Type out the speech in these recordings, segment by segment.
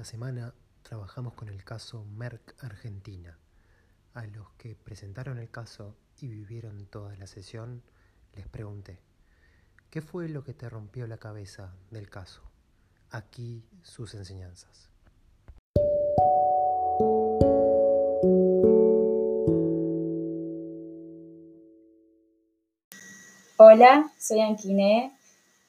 Esta semana trabajamos con el caso Merck Argentina. A los que presentaron el caso y vivieron toda la sesión, les pregunté, ¿qué fue lo que te rompió la cabeza del caso? Aquí sus enseñanzas. Hola, soy Anquiné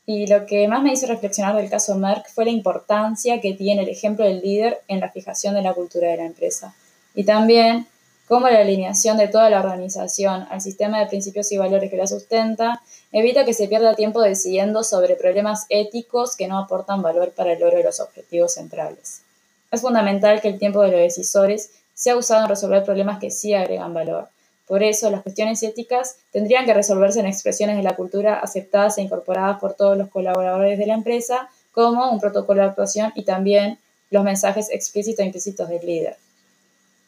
y lo que más me hizo reflexionar del caso Merck fue la importancia que tiene el ejemplo del líder en la fijación de la cultura de la empresa. Y también cómo la alineación de toda la organización al sistema de principios y valores que la sustenta evita que se pierda tiempo decidiendo sobre problemas éticos que no aportan valor para el logro de los objetivos centrales. Es fundamental que el tiempo de los decisores sea usado en resolver problemas que sí agregan valor por eso, las cuestiones éticas tendrían que resolverse en expresiones de la cultura aceptadas e incorporadas por todos los colaboradores de la empresa, como un protocolo de actuación y también los mensajes explícitos e implícitos del líder.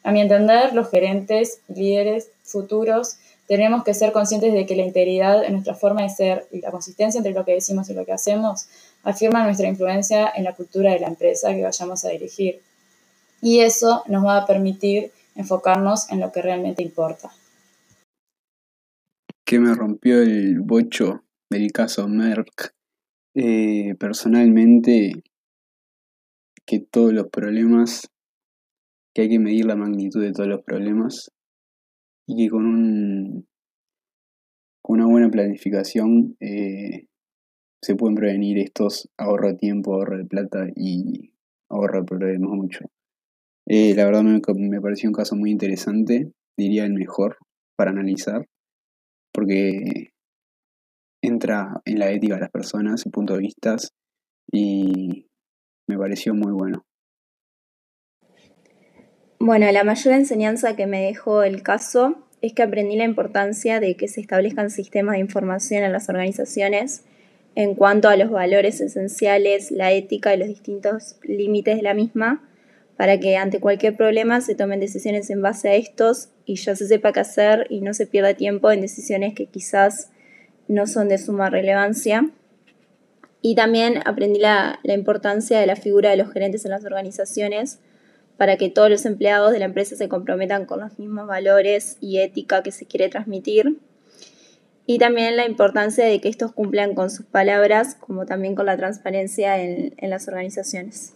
A mi entender, los gerentes líderes futuros tenemos que ser conscientes de que la integridad en nuestra forma de ser y la consistencia entre lo que decimos y lo que hacemos afirma nuestra influencia en la cultura de la empresa que vayamos a dirigir. Y eso nos va a permitir enfocarnos en lo que realmente importa que me rompió el bocho del caso Merck. Eh, personalmente, que todos los problemas, que hay que medir la magnitud de todos los problemas y que con, un, una buena planificación eh, se pueden prevenir estos ahorro tiempo, ahorro de plata y ahorro problemas mucho. Eh, la verdad me, me pareció un caso muy interesante, diría el mejor para analizar porque entra en la ética de las personas y puntos de vista y me pareció muy bueno. Bueno, la mayor enseñanza que me dejó el caso es que aprendí la importancia de que se establezcan sistemas de información en las organizaciones en cuanto a los valores esenciales, la ética y los distintos límites de la misma para que ante cualquier problema se tomen decisiones en base a estos y ya se sepa qué hacer y no se pierda tiempo en decisiones que quizás no son de suma relevancia. Y también aprendí la, la importancia de la figura de los gerentes en las organizaciones para que todos los empleados de la empresa se comprometan con los mismos valores y ética que se quiere transmitir. Y también la importancia de que estos cumplan con sus palabras, como también con la transparencia en, en las organizaciones.